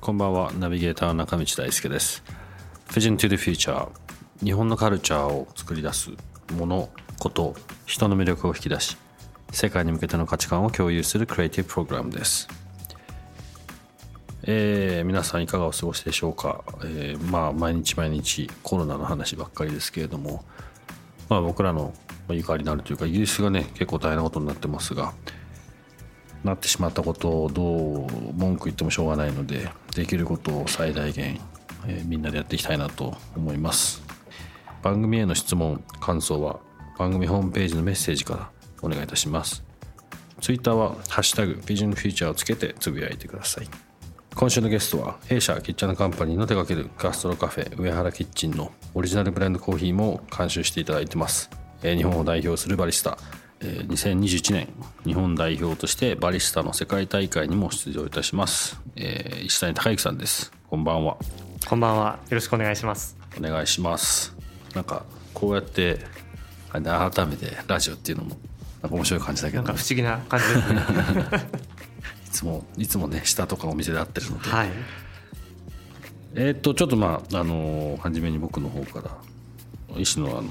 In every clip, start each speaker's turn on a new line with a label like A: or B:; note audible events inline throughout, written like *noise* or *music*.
A: こんばんは。ナビゲーター中道大輔です。Vision to the Future 日本のカルチャーを作り出すものこと人の魅力を引き出し世界に向けての価値観を共有するクリエイティブプログラムです。えー、皆さんいかがお過ごしでしょうか、えー、まあ毎日毎日コロナの話ばっかりですけれども、まあ、僕らのゆかりのあるというかイギリスがね結構大変なことになってますがなってしまったことをどう文句言ってもしょうがないのでできることを最大限、えー、みんなでやっていきたいなと思います。番組への質問感想は番組ホームページのメッセージからお願いいたします。ツイッターは「ハッシュタグビジョンフューチャー」をつけてつぶやいてください。今週のゲストは弊社キッチャンカンパニーの手掛けるガストロカフェ上原キッチンのオリジナルブレンドコーヒーも監修していただいてます。日本を代表するバリスタ2021年日本代表としてバリスタの世界大会にも出場いたします、えー、石谷孝之さんです。こんばんは。
B: こんばんは。よろしくお願いします。
A: お願いします。なんかこうやって改めてラジオっていうのもなんか面白い感じだけど、
B: なんか不思議な感じですね。*laughs*
A: いつもいつもね下とかお店で会ってるので、
B: はい、
A: えっとちょっとまああの初めに僕の方から医師のあの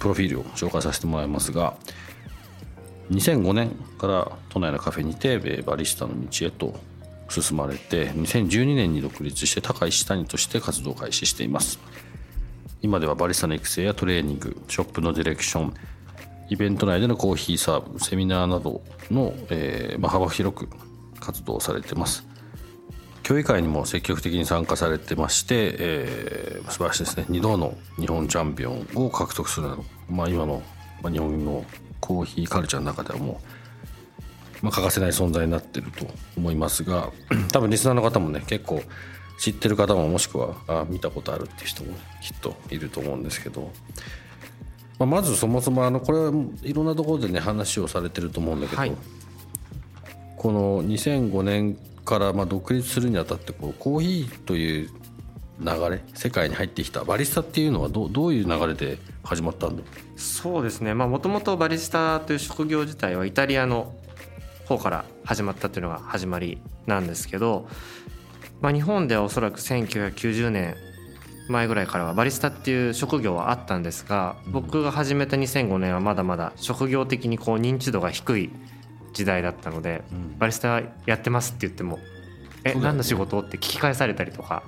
A: プロフィールを紹介させてもらいますが2005年から都内のカフェにてバリスタの道へと進まれて2012年に独立して高石谷として活動を開始しています。今ではバリスタの育成やトレーニングショップのディレクションイベント内でのコーヒーサーブセミナーなどの、えーまあ、幅広く活動されてます。競技会にも積極的に参加されてまして、えー、素晴らしいですね。2度の日本チャンピオンを獲得するなど、まあ、今の、ま、日本のコーヒーカルチャーの中ではもう、まあ、欠かせない存在になってると思いますが *clears throat* 多分リスナーの方もね結構知ってる方ももしくはあ見たことあるっていう人もきっといると思うんですけど、まあ、まずそもそもあのこれはいろんなところでね話をされてると思うんだけど、はい、この2005年からまあ独立するにあたってこうコーヒーという流れ世界に入ってきたバリスタっていうのはどどういう流れで始まったんだ。
B: そうですね。もともとバリスタという職業自体はイタリアの方から始まったというのが始まりなんですけど、まあ、日本ではおそらく1990年前ぐらいからはバリスタっていう職業はあったんですが僕が始めた2005年はまだまだ職業的にこう認知度が低い時代だったので、バリスタやってますって言ってもえ、ね、何の仕事？って聞き返されたりとか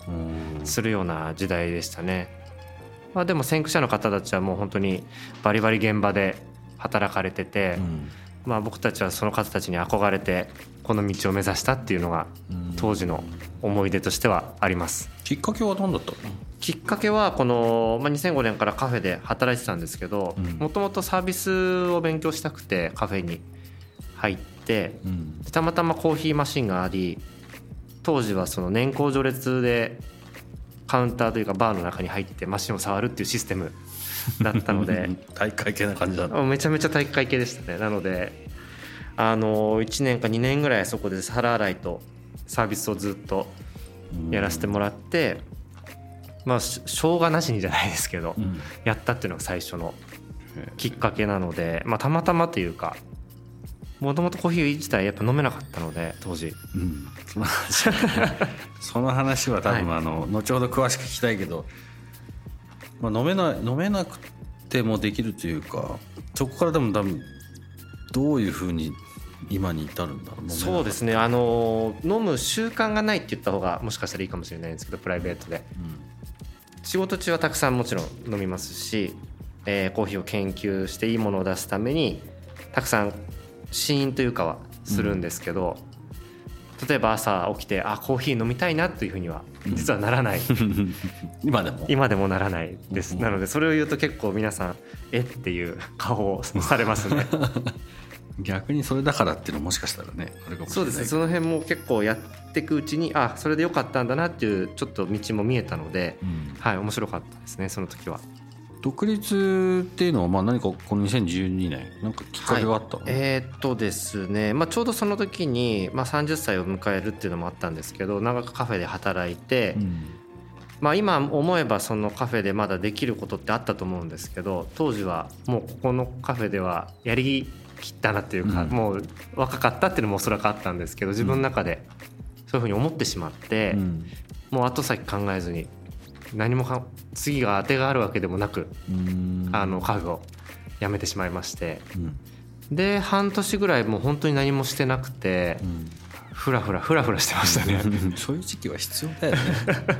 B: するような時代でしたね。まあ、でも先駆者の方たちはもう本当にバリバリ現場で働かれてて、うん、まあ、僕たちはその方たちに憧れてこの道を目指したっていうのが当時の思い出としてはあります。
A: きっかけは何だったの？
B: きっかけはこの、まあ、2005年からカフェで働いてたんですけどもともとサービスを勉強したくてカフェに入って、うん、たまたまコーヒーマシンがあり当時はその年功序列でカウンターというかバーの中に入ってマシンを触るっていうシステムだったので *laughs*
A: 体育会系な感じだ
B: めちゃめちゃ体育会系でしたね。なのであの1年か2年ぐらいそこで皿洗いとサービスをずっとやらせてもらってまあしょうがなしにじゃないですけど、やったっていうのが最初のきっかけなので、まあ、たまたまというかもともとコーヒー自体やっぱ飲めなかったので当時、うん、
A: その話その話は多分、あの後ほど詳しく聞きたいけど、まあ、飲めない飲めなくてもできるというかそこからでも多分どういうふうに今に至るんだろ
B: う？そうですね。あの飲む習慣がないって言った方がもしかしたらいいかもしれないんですけどプライベートで、うん、仕事中はたくさんもちろん飲みますし、えー、コーヒーを研究していいものを出すためにたくさんシーンというかはするんですけど、うん、例えば朝起きてあコーヒー飲みたいなというふうには実はならない、う
A: ん、今でも？
B: 今でもならないです、なのでそれを言うと結構皆さんえっていう顔をされますね。*laughs*
A: 逆にそれだからっていうのもしかしたらねあるかもしれない
B: そうですね。その辺も結構やっていくうちにあそれでよかったんだなっていうちょっと道も見えたので、
A: うん。
B: はい面白かったですねその時は。
A: 独立っていうのはまあ何かこの2012年なんかきっかけがあったの、
B: えーっとですね、まあ、ちょうどその時に、まあ、30歳を迎えるっていうのもあったんですけど長くカフェで働いて、
A: うん。
B: まあ、今思えばそのカフェでまだできることってあったと思うんですけど当時はもうここのカフェではやりきったなっていうか、
A: うん。
B: もう若かったっていうのもおそらくあったんですけど自分の中でそういうふうに思ってしまって、
A: うん。
B: もう後先考えずに何もか次が当てがあるわけでもなく、
A: うん。
B: あのカフェを辞めてしまいまして。
A: うん。
B: で半年ぐらいもう本当に何もしてなくて
A: うん。
B: ふらふらふらふらしてましたね。*laughs*
A: そういう時期は必要だよね。*laughs*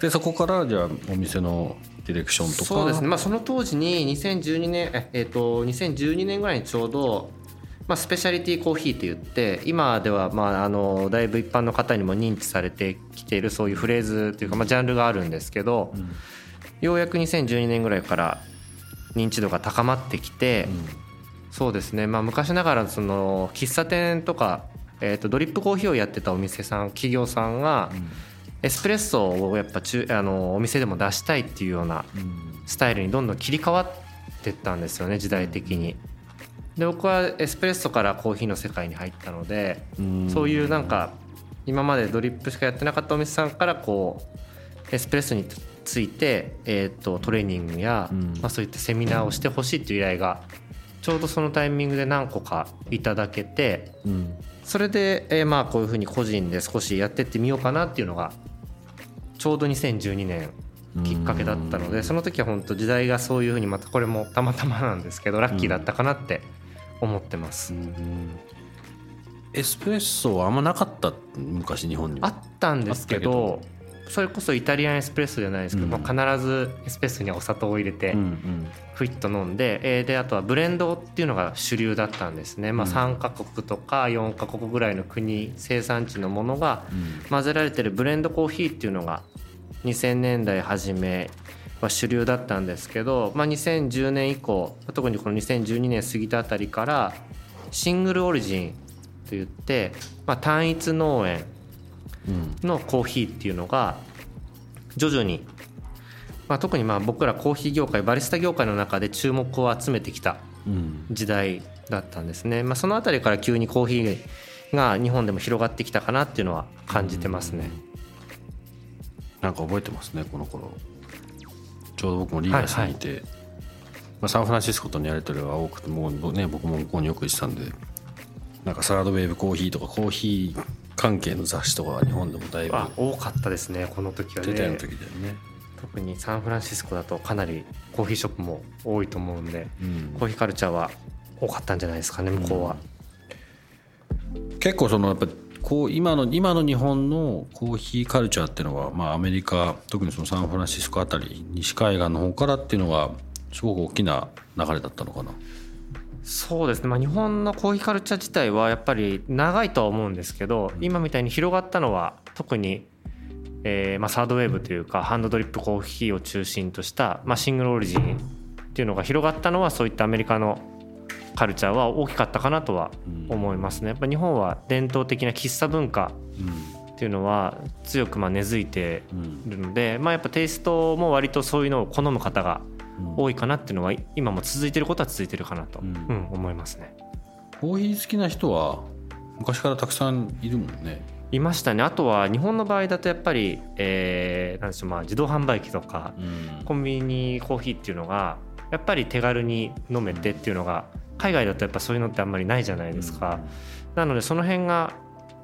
A: でそこからじゃあお店のディレクションとか？
B: そうですね、まあ、その当時に2012年え、えっと2012年ぐらいにちょうど、まあ、スペシャリティコーヒーといって今ではまああのだいぶ一般の方にも認知されてきているそういうフレーズというか、まあ、ジャンルがあるんですけど、
A: うん。
B: ようやく2012年ぐらいから認知度が高まってきて、そうですね、まあ、昔ながらその喫茶店とか、えっとドリップコーヒーをやってたお店さん企業さんがエスプレッソをやっぱ中あのお店でも出したいっていうような
A: うん。
B: スタイルにどんどん切り替わってったんですよね時代的に。で僕はエスプレッソからコーヒーの世界に入ったので、
A: うん。
B: そういうなんか今までドリップしかやってなかったお店さんからこうエスプレッソについて、えー、とトレーニングや、
A: うん。
B: まあ、そういったセミナーをしてほしいっていう依頼がちょうどそのタイミングで何個かいただけて
A: うん。
B: それで、えーまあこういうふうに個人で少しやってってみようかなっていうのがちょうど2012年きっかけだったのでその時は本当時代がそういうふうにまたこれもたまたまなんですけどラッキーだったかなって思ってます。
A: エスプレッソはあんまなかった昔日本にも
B: あったんですけどそれこそイタリアンエスプレッソじゃないですけど、
A: うん。
B: まあ、必ずエスプレッソにはお砂糖を入れて
A: うんうん。
B: ふいっと飲んで、えーであとはブレンドっていうのが主流だったんですね、まあ、
A: うん
B: 3カ国とか4カ国ぐらいの国生産地のものが
A: うん。
B: 混ぜられてるブレンドコーヒーっていうのが2000年代初めは主流だったんですけど、まあ、2010年以降特にこの2012年過ぎたあたりからシングルオリジンといって、まあ、単一農園
A: うん
B: のコーヒーっていうのが徐々に、まあ、特にまあ僕らコーヒー業界バリスタ業界の中で注目を集めてきた
A: うん。
B: 時代だったんですね、まあ、その辺りから急にコーヒーが日本でも広がってきたかなっていうのは感じてますね。
A: なんか覚えてますねこの頃ちょうど僕もリーガースにいて、まあ、サンフランシスコとのやり取りが多くてもう、ね、僕も向こうによく行ってたんでなんかサラドウェーブコーヒーとかコーヒー関係の雑誌とかが日本でもだいぶ
B: あ多かったですねこの時はね。
A: 出た時だよね、
B: 特にサンフランシスコだとかなりコーヒーショップも多いと思うんで
A: うん。
B: コーヒーカルチャーは多かったんじゃないですかね向こうは。
A: 結構そのやっぱこう今の今の日本のコーヒーカルチャーっていうのは、まあ、アメリカ特にそのサンフランシスコあたり西海岸の方からっていうのがすごく大きな流れだったのかな？
B: そうですね、まあ、日本のコーヒーカルチャー自体はやっぱり長いとは思うんですけど、今みたいに広がったのは特に、えーまあ、サードウェーブというかハンドドリップコーヒーを中心とした、まあ、シングルオリジンっていうのが広がったのはそういったアメリカのカルチャーは大きかったかなとは思いますね。やっぱ日本は伝統的な喫茶文化っていうのは強くまあ根付いて
A: うん
B: いるので、まあ、やっぱテイストも割とそういうのを好む方が
A: うん
B: 多いかなっていうのは今も続いてることは続いてるかなと、
A: う
B: うんん思いますね。
A: コーヒー好きな人は昔からたくさんいるもんね。
B: いましたねあとは日本の場合だとやっぱり、えーなんでしょうまあ自動販売機とか
A: うん
B: コンビニコーヒーっていうのがやっぱり手軽に飲めてっていうのが海外だとやっぱそういうのってあんまりないじゃないですか、なのでその辺が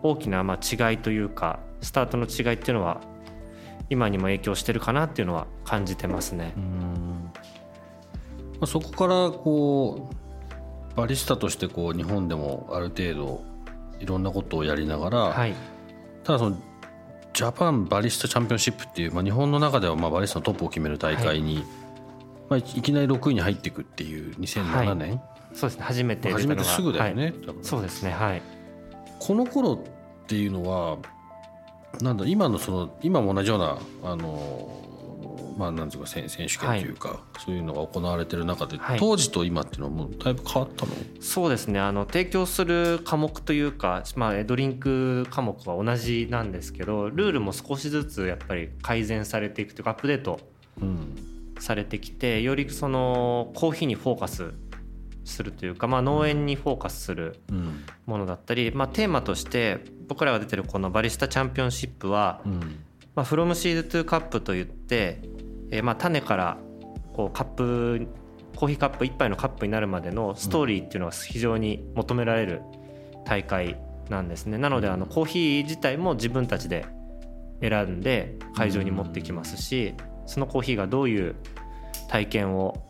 B: 大きなまあ違いというかスタートの違いっていうのは今にも影響してるかなっていうのは感じてますね。
A: う。ん。まあ、そこからこうバリスタとしてこう日本でもある程度いろんなことをやりながら、
B: はい、
A: ただそのジャパンバリスタチャンピオンシップっていう、まあ、日本の中ではまあバリスタのトップを決める大会に、まあ、いきなり6位に入っていくっていう2007年、
B: そうですね初めて
A: 初めてすぐだよね、
B: そうですねはい。
A: この頃っていうのはなんだ今のその今も同じようなあのまあなんていうか選選手権というか、そういうのが行われてる中で、
B: はい。
A: 当時と今っていうのはもうだいぶ変わったの？
B: そうですねあの提供する科目というか、まあ、ドリンク科目は同じなんですけどルールも少しずつやっぱり改善されていくというかアップデート
A: うん。
B: されてきてよりそのコーヒーにフォーカスするというか、まあ、農園にフォーカスする
A: うん
B: ものだったり、まあ、テーマとして僕らが出てるこのバリスタチャンピオンシップは
A: うん
B: まあ、フロムシードトゥカップといって、えーまあ種からこうカップコーヒーカップ1杯のカップになるまでのストーリーっていうのが非常に求められる大会なんですね。なのであのコーヒー自体も自分たちで選んで会場に持ってきますしそのコーヒーがどういう体験を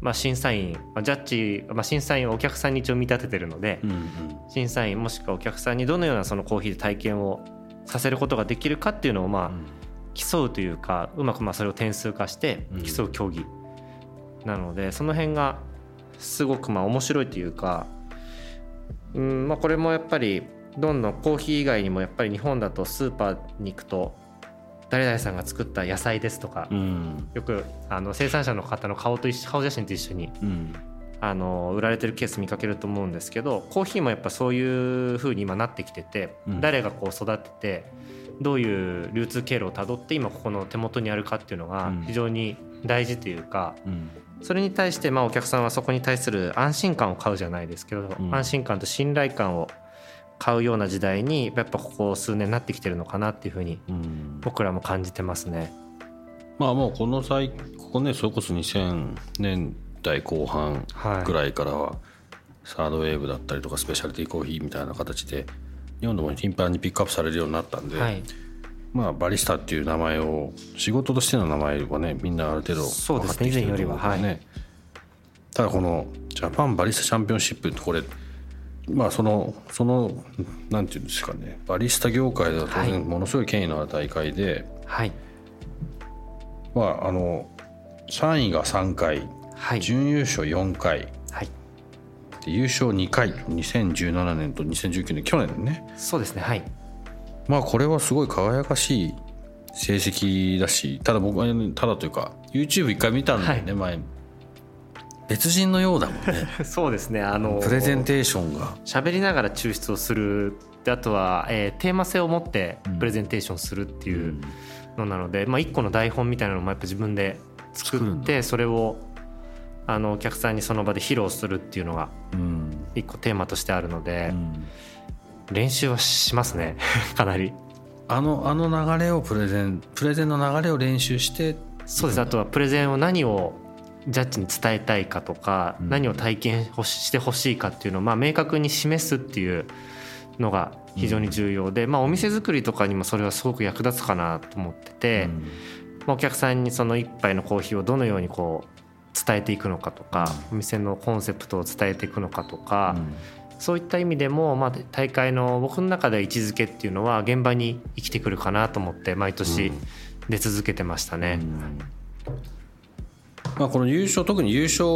B: まあ審査員まあジャッジまあ審査員はお客さんに一応見立ててるので
A: うんうん。
B: 審査員もしくはお客さんにどのようなそのコーヒーで体験をさせることができるかっていうのをまあ競うというかうまくまあそれを点数化して
A: うん。
B: 競う競技なのでその辺がすごくまあ面白いというかうんまあこれもやっぱりどんどんコーヒー以外にもやっぱり日本だとスーパーに行くと誰々さんが作った野菜ですとか
A: うん。
B: よくあの生産者の方の顔と一緒顔写真と一緒に
A: うん。
B: あの売られてるケース見かけると思うんですけどコーヒーもやっぱそういう風に今なってきてて、
A: うん。
B: 誰がこう育ててどういう流通経路をたどって今ここの手元にあるかっていうのが
A: うん。
B: 非常に大事というか、
A: うん。
B: それに対してまあお客さんはそこに対する安心感を買うじゃないですけど、
A: うん。
B: 安心感と信頼感を買うような時代にやっぱここ数年なってきてるのかなっていう風に
A: うん。
B: 僕らも感じてますね。
A: まあもうこの際ここねそれこそ2000年代後半
B: はい。
A: ぐらいからはサードウェーブだったりとかスペシャリティコーヒーみたいな形で日本でも頻繁にピックアップされるようになったんで、
B: はい、
A: まあバリスタっていう名前を仕事としての名前はねみんなある程度
B: そうですね
A: 分かってきてる
B: 以前よりは
A: と思うんでただこのジャパンバリスタチャンピオンシップってこれまあそのそのなんていうんですかね。バリスタ業界では当
B: はい。
A: 然ものすごい権威のある大会で、
B: はい。
A: まああの3位が3回
B: はい。
A: 準優勝4回
B: はい。
A: で優勝2回2017年と2019年去年ね。
B: そうですねはい。
A: まあこれはすごい輝かしい成績だしただ僕はねただというか YouTube 一回見たんだよね、前別人のようだもんね。*laughs*
B: そうですね。あの
A: プレゼンテーションが。
B: 喋りながら抽出をする。であとは、えーテーマ性を持ってプレゼンテーションするっていうのなので、まあ、一個の台本みたいなのもやっぱ自分で作ってそれをあのお客さんにその場で披露するっていうのが
A: うん。
B: 一個テーマとしてあるので
A: う、ん。
B: 練習はしますね。*laughs* かなり。
A: あのあの流れをプレゼンプレゼンの流れを練習して
B: そうです。あとはプレゼンを何をジャッジに伝えたいかとか、
A: うん。
B: 何を体験ほししてほしいかっていうのをまあ明確に示すっていうのが非常に重要で、まあ、お店作りとかにもそれはすごく役立つかなと思ってて、
A: うん。
B: まあ、お客さんにその一杯のコーヒーをどのようにこう伝えていくのかとか、お店のコンセプトを伝えていくのかとか、そういった意味でも、まあ、大会の僕の中で位置づけっていうのは現場に生きてくるかなと思って毎年出続けてましたね。
A: まあ、この優勝特に優勝、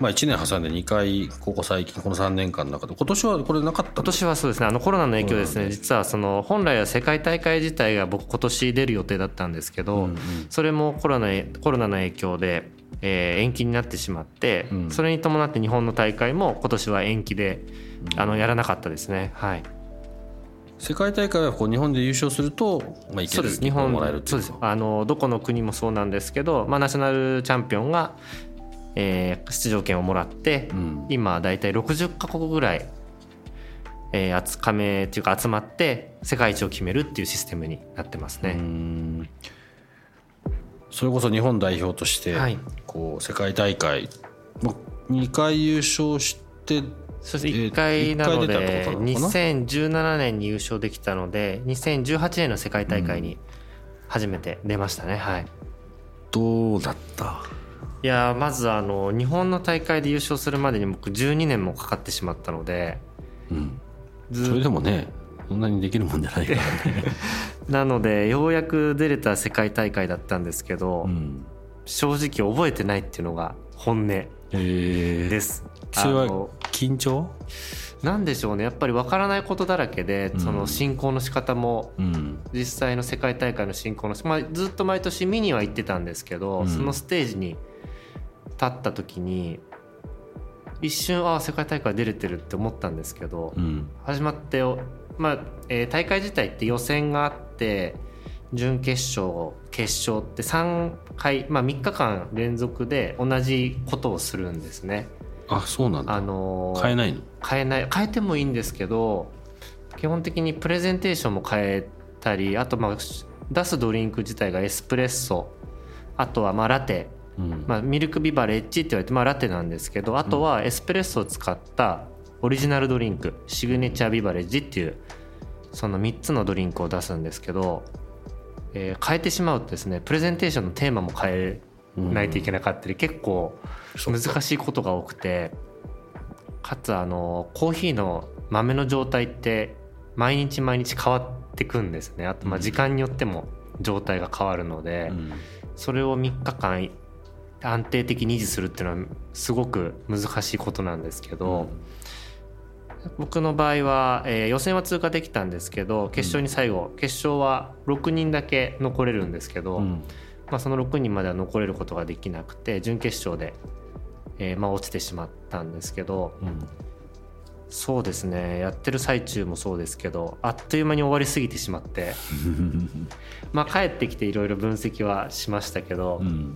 A: まあ、1年挟んで2回ここ最近この3年間の中で今年はこれなかった
B: 今年はそうですね。あのコロナの影響ですね。実はその本来は世界大会自体が僕今年出る予定だったんですけど、
A: うんうん。
B: それもコロナコロナの影響で、えー延期になってしまって、
A: うん。
B: それに伴って日本の大会も今年は延期で、あのやらなかったですね。はい
A: 世界大会はこう日本で優勝すると、まあ、いける
B: そうです。日本
A: もらえるって
B: そ
A: いうう
B: です。あのどこの国もそうなんですけど、まあ、ナショナルチャンピオンが、えー出場権をもらって、
A: うん。
B: 今大体60カ国ぐらい、えー、集加盟っていうか集まって世界一を決めるっていうシステムになってます
A: う
B: ね。
A: ん。それこそ日本代表として、
B: はい。
A: こう世界大会まあ2回優勝して
B: そして
A: えー
B: 1回なので
A: ことなのかな
B: ？2017年に優勝できたので2018年の世界大会に初めて出ましたね、はい。
A: どうだった？
B: いやーまずあの日本の大会で優勝するまでに僕12年もかかってしまったので
A: うん。
B: ず
A: それでもねそんなにできるもんじゃないからね、*laughs*
B: なのでようやく出れた世界大会だったんですけど、
A: うん。
B: 正直覚えてないっていうのが本音
A: え
B: です。
A: それは緊張？
B: なんでしょうね。やっぱり分からないことだらけで、
A: うん。
B: その進行の仕方も
A: うん。
B: 実際の世界大会の進行の、まあ、ずっと毎年見には行ってたんですけど、
A: うん。
B: そのステージに立った時に一瞬ああ世界大会出れてるって思ったんですけど、
A: うん。
B: 始まって、まあえー大会自体って予選があって準決勝決勝って3回、まあ、3日間連続で同じことをするんですね。
A: あそうなんだ。
B: あのー
A: 変えないの？
B: 変えない。変えてもいいんですけど基本的にプレゼンテーションも変えたりあとまあ出すドリンク自体がエスプレッソあとはまあラテ、
A: うん。
B: まあ、ミルクビバレッジって言われてまあラテなんですけどあとはエスプレッソを使ったオリジナルドリンクシグネチャービバレッジっていうその3つのドリンクを出すんですけど、えー変えてしまうとですねプレゼンテーションのテーマも変えないといけなかったり、結構難しいことが多くてかつあのコーヒーの豆の状態って毎日毎日変わってくんですね。あとまあ時間によっても状態が変わるので、
A: うん。
B: それを3日間安定的に維持するっていうのはすごく難しいことなんですけど、僕の場合は、えー予選は通過できたんですけど決勝に最後、決勝は6人だけ残れるんですけど、
A: うん。
B: まあ、その6人までは残れることができなくて準決勝で、えーまあ、落ちてしまったんですけど
A: うん。
B: そうですね。やってる最中もそうですけどあっという間に終わりすぎてしまって *laughs* まあ帰ってきていろいろ分析はしましたけど、
A: うん。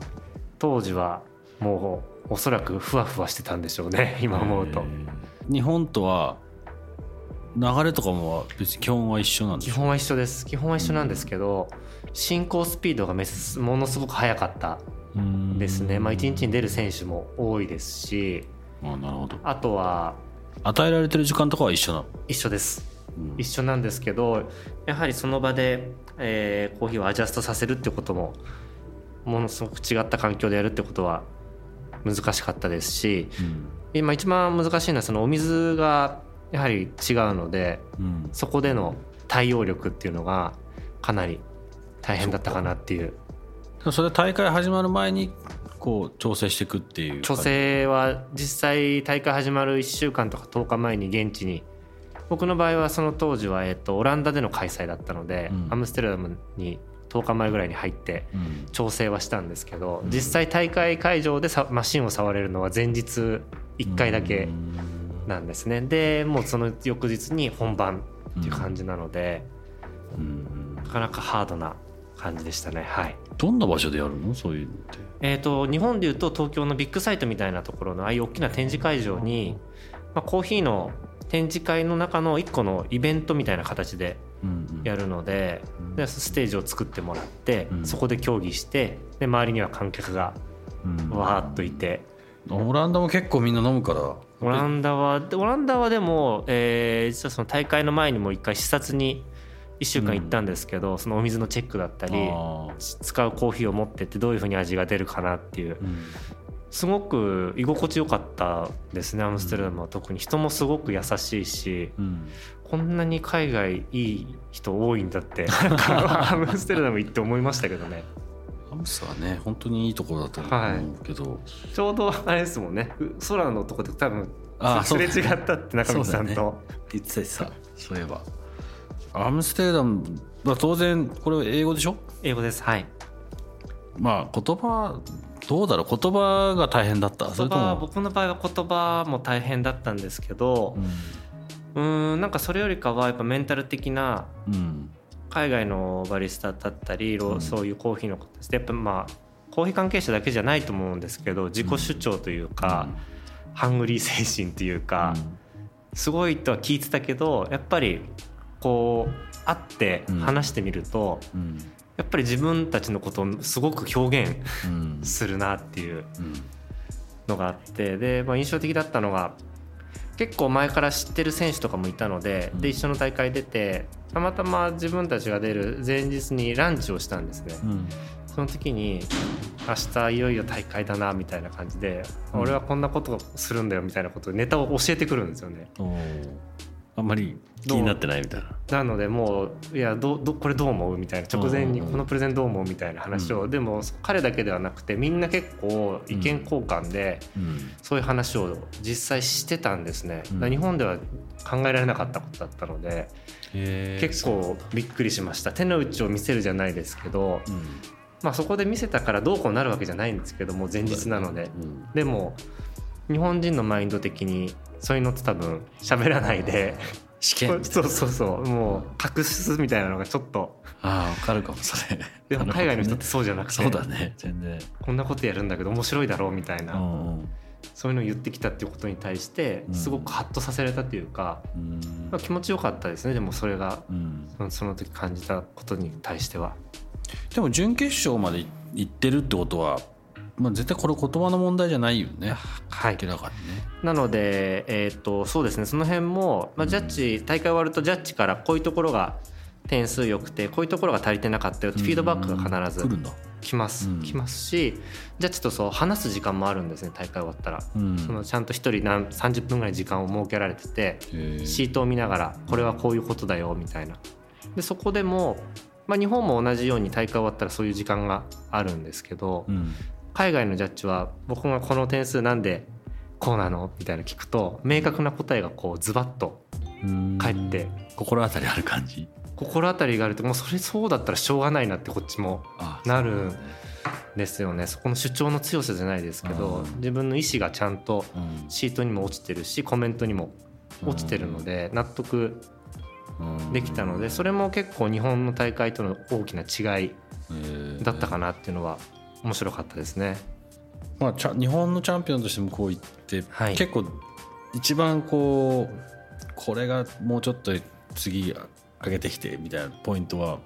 B: 当時はもうおそらくふわふわしてたんでしょうね今思うと。
A: 日本とは流れとかも別に基本は一緒なんでしょ？
B: 基本は一緒です。基本は一緒なんですけど進行スピードがめすものすごく速かった
A: うん
B: ですね、まあ、1日に出る選手も多いですし
A: あなるほど。
B: あとは
A: 与えられてる時間とかは一緒なの？
B: 一緒です。
A: うん。
B: 一緒なんですけどやはりその場で、えーコーヒーをアジャストさせるってこともものすごく違った環境でやるってことは難しかったですし
A: うん。
B: 今一番難しいのはそのお水がやはり違うので
A: うん。
B: そこでの対応力っていうのがかなり大変だったかなっていう。
A: それ大会始まる前にこう調整していくっていう
B: 調整は実際大会始まる1週間とか10日前に現地に。僕の場合はその当時は、えっと、オランダでの開催だったので、
A: うん。
B: アムステルダムに10日前ぐらいに入って
A: うん。
B: 調整はしたんですけど、
A: うん。
B: 実際大会会場でさマシンを触れるのは前日1回だけなんですね。でもうその翌日に本番っていう感じなので、
A: うん。
B: なかなかハードな感じでしたね。はい。
A: どんな場所でやるの？そういうのって。
B: えー、と日本でいうと東京のビッグサイトみたいなところのああいう大きな展示会場に、まあ、コーヒーの展示会の中の一個のイベントみたいな形で
A: うん
B: やるので
A: うん。
B: でステージを作ってもらって、
A: うん。
B: そこで競技してで周りには観客が
A: うん。
B: わーっといて。
A: オランダも結構みんな飲むから
B: オランダはオランダはでも、えー実はその大会の前にも一回視察に1週間行ったんですけど、そのお水のチェックだったり使うコーヒーを持ってってどういうふうに味が出るかなっていう。
A: うん。
B: すごく居心地よかったですねアムステルダムは。特に人もすごく優しいし
A: うん。
B: こんなに海外いい人多いんだって *laughs* アムステルダム行って思いましたけどね
A: アムスはね本当にいいところだと思うけど、
B: ちょうどあれですもんね。う空のとこで多分すれ違ったって中道さんと、
A: 言ってたしさそういえば。アムステルダムは当然これは英語でしょ？
B: 英語です。はい。
A: まあ言葉どうだろう？言葉が大変だった？それとも。
B: 僕の場合は言葉も大変だったんですけどうーんなんかそれよりかはやっぱメンタル的な
A: うん、うん
B: 海外のバリスタだったり、
A: うん。
B: そういうコーヒーのことです。やっぱまあコーヒー関係者だけじゃないと思うんですけど自己主張というか、ハングリー精神というか、すごいとは聞いてたけどやっぱりこう会って話してみると、
A: うん。
B: やっぱり自分たちのことをすごく表現
A: うん。
B: するなっていう
A: うん。
B: のがあってで、まあ、印象的だったのが結構前から知ってる選手とかもいたのでで一緒の大会出てたまたま自分たちが出る前日にランチをしたんですね。
A: うん
B: その時に明日いよいよ大会だなみたいな感じで、
A: うん
B: 俺はこんなことするんだよみたいなことでネタを教えてくるんですよね。
A: あんまり気になってないみたいな。
B: なのでもういやどどこれどう思う？みたいな。直前に
A: うんうんうん。
B: このプレゼンどう思う？みたいな話を、でも彼だけではなくてみんな結構意見交換で
A: うん。
B: そういう話を実際してたんですね、
A: うん。
B: 日本では考えられなかったことだったので結構びっくりしました。手の内を見せるじゃないですけど、
A: うん。
B: まあ、そこで見せたからどうこうなるわけじゃないんですけども前日なので。
A: うん。
B: でも日本人のマインド的にそういうのって多分喋らないで。
A: 試験
B: そうそうそうもう隠すみたいなのがちょっと。
A: ああ分かるかもそれ。
B: でも海外の人ってそうじゃなくて。
A: そうだね全然。
B: こんなことやるんだけど面白いだろうみたいな、
A: うん
B: そういうのを言ってきたっていうことに対して
A: うん。
B: すごくハッとさせられたというか、
A: うん。
B: まあ、気持ちよかったですねでもそれが。
A: うん。
B: そのその時感じたことに対しては。
A: でも準決勝まで行ってるってことは、まあ、絶対これ言葉の問題じゃないよね。
B: はい。
A: 明らかにね。
B: なので、えー、とそうですね。その辺も、まあ、ジャッジ大会終わるとジャッジからこういうところが点数良くてこういうところが足りてなかったよってフィードバックが必ず
A: 来
B: ます、
A: うん。
B: 来ますしジャッジとそう話す時間もあるんですね大会終わったら、
A: うん。
B: そのちゃんと1人何30分ぐらい時間を設けられててシートを見ながらこれはこういうことだよみたいな。でそこでも、まあ、日本も同じように大会終わったらそういう時間があるんですけど、
A: うん
B: 海外のジャッジは僕がこの点数なんでこうなのみたいな聞くと明確な答えがこうズバッと
A: うん。
B: 返って
A: 心当たりある感じ？
B: 心当たりがあるともうそれそうだったらしょうがないなってこっちも
A: あ
B: なる
A: そうだね。
B: ですよね。そこの主張の強さじゃないですけど
A: うん。
B: 自分の意思がちゃんと
A: うん。
B: シートにも落ちてるしコメントにも落ちてるので納得
A: うん。
B: できたのでそれも結構日本の大会との大きな違いだったかなっていうのは面白かったですね。
A: まあ、日本のチャンピオンとしてもこう言って、
B: はい。
A: 結構一番こうこれがもうちょっと次上げてきてみたいなポイントは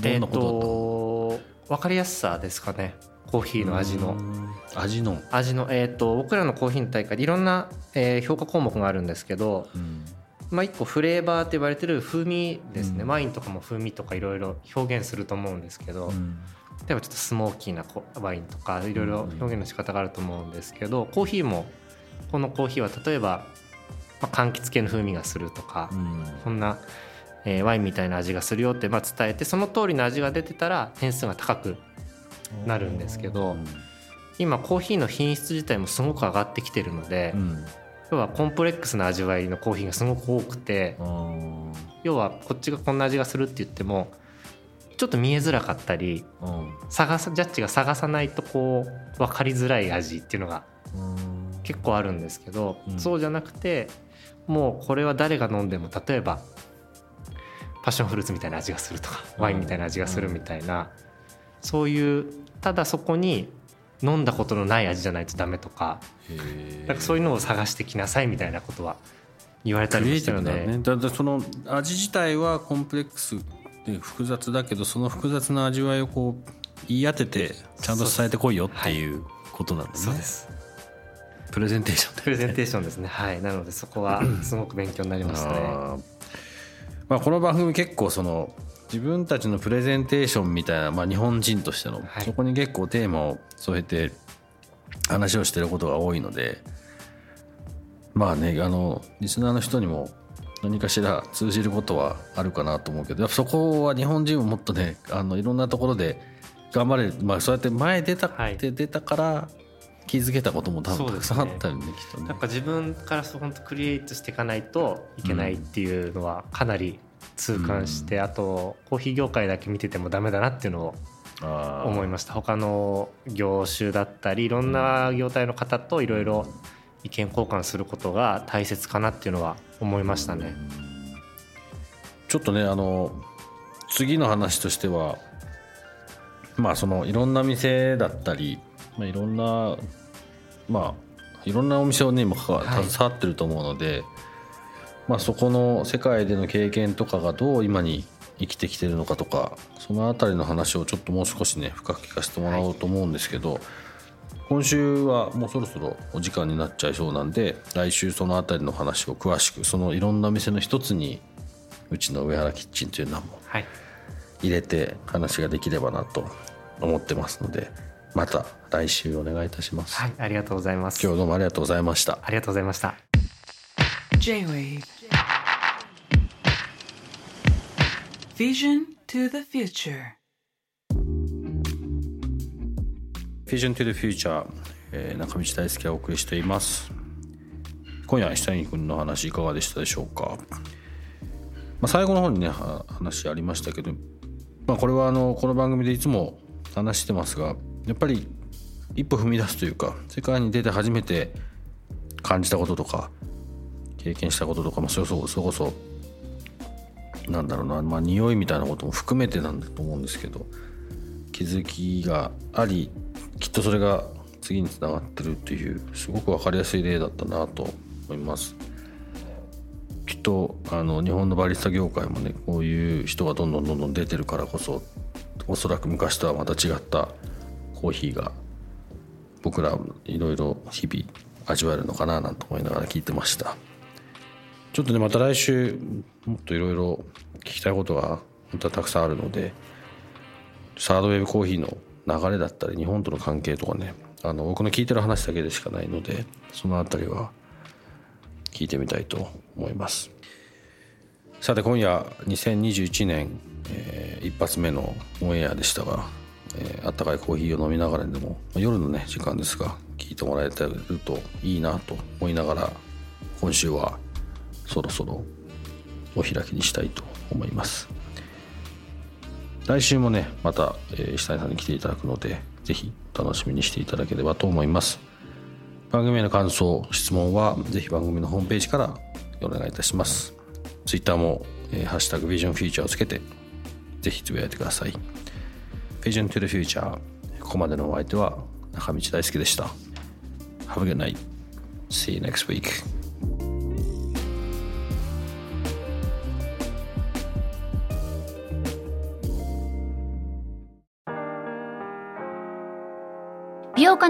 A: どんなことだったの、
B: えーと分かりやすさですかね。コーヒーの味の。
A: うん。味の、
B: 味の、えー、と僕らのコーヒーの大会でいろんな、えー評価項目があるんですけど、
A: うん。
B: まあ、1個フレーバーって言われてる風味ですね、
A: うん。
B: ワインとかも風味とかいろいろ表現すると思うんですけど、
A: うん
B: 例えばちょっとスモーキーなこワインとかいろいろ表現の仕方があると思うんですけどコーヒーもこのコーヒーは例えば、まあ、柑橘系の風味がするとか、
A: うん。
B: こんな、えーワインみたいな味がするよってまあ伝えてその通りの味が出てたら点数が高くなるんですけど今コーヒーの品質自体もすごく上がってきてるので、
A: うん。
B: 要はコンプレックスな味わいのコーヒーがすごく多くて
A: うん。
B: 要はこっちがこんな味がするって言ってもちょっと見えづらかったり
A: うん。
B: 探さジャッジが探さないとこう分かりづらい味っていうのが結構あるんですけど、
A: うん。
B: そうじゃなくてもうこれは誰が飲んでも例えばパッションフルーツみたいな味がするとかワインみたいな味がするみたいな、そういうただそこに飲んだことのない味じゃないとダメとかなんかそういうのを探してきなさいみたいなことは言われたりもしたので、
A: ね。その味自体はコンプレックスで複雑だけどその複雑な味わいをこう言い当ててちゃんと伝えてこいよっていうことなん
B: です。
A: プレゼンテーションで
B: プレゼンテーションですね。はい。なのでそこは *clears throat* すごく勉強になりましたね
A: まあ、この番組結構その自分たちのプレゼンテーションみたいな、まあ、日本人としての、
B: はい。
A: そこに結構テーマを添えて話をしてることが多いのでまあねあのリスナーの人にも何かしら通じることはあるかなと思うけどやっぱそこは日本人ももっとねあのいろんなところで頑張れる、まあ、そうやって前出た
B: はい。
A: って出たから気づけたことも多分たくさんあったよねきっとね。
B: やっ。ぱ自分からそう本当クリエイトしていかないといけないっていうのはかなり痛感して、あとコーヒー業界だけ見ててもダメだなっていうのを思いました。他の業種だったりいろんな業態の方といろいろ意見交換することが大切かなっていうのは思いましたね。
A: ちょっとねあの次の話としてはまあそのいろんな店だったり、まあ、いろんなまあいろんなお店をね今関わ
B: はい
A: 携わってると思うので、まあそこの世界での経験とかがどう今に生きてきてるのかとかそのあたりの話をちょっともう少しね深く聞かせてもらおうと思うんですけど、今週はもうそろそろお時間になっちゃいそうなんで来週そのあたりの話を詳しくそのいろんな店の一つにうちの上原キッチンという名も
B: はい、
A: 入れて話ができればなと思ってますのでまた来週お願いいたします、
B: はい、ありがとうございます。
A: 今日どうもありがとうございました
B: ありがとうございました。
C: J-Wave Vision to the future.
A: Vision to the Future、えー、中道大輔がお送りしています。今夜下谷君の話いかがでしたでしょうか、まあ、最後の方にね話ありましたけど、まあ、これはあのこの番組でいつも話してますがやっぱり一歩踏み出すというか世界に出て初めて感じたこととか経験したこととかもそれこそそこそなんだろうなまあ匂いみたいなことも含めてなんだと思うんですけど気づきがありきっとそれが次につながってるっていうすごく分かりやすい例だったなと思います。きっとあの日本のバリスタ業界もねこういう人がどんどんどんどん出てるからこそおそらく昔とはまた違ったコーヒーが僕らいろいろ日々味わえるのかななんて思いながら聞いてました。ちょっとねまた来週もっといろいろ聞きたいことが本当はたくさんあるのでサードウェブコーヒーの流れだったり日本との関係とかねあの僕の聞いてる話だけでしかないのでその辺りは聞いてみたいと思います。さて今夜2021年、えー、一発目のオンエアでしたが、えー、あったかいコーヒーを飲みながらでも夜のね時間ですが聞いてもらえてるといいなと思いながら今週はそろそろお開きにしたいと思います。来週もねまた、えー、下井さんに来ていただくのでぜひ楽しみにしていただければと思います。番組への感想質問はぜひ番組のホームページからお願いいたします。Twitter も、えー、ハッシュタグビジョンフューチャーをつけてぜひつぶやいてください。Vision to the Future ここまでのお相手は中道大輔でした。Have a good night. See you next week.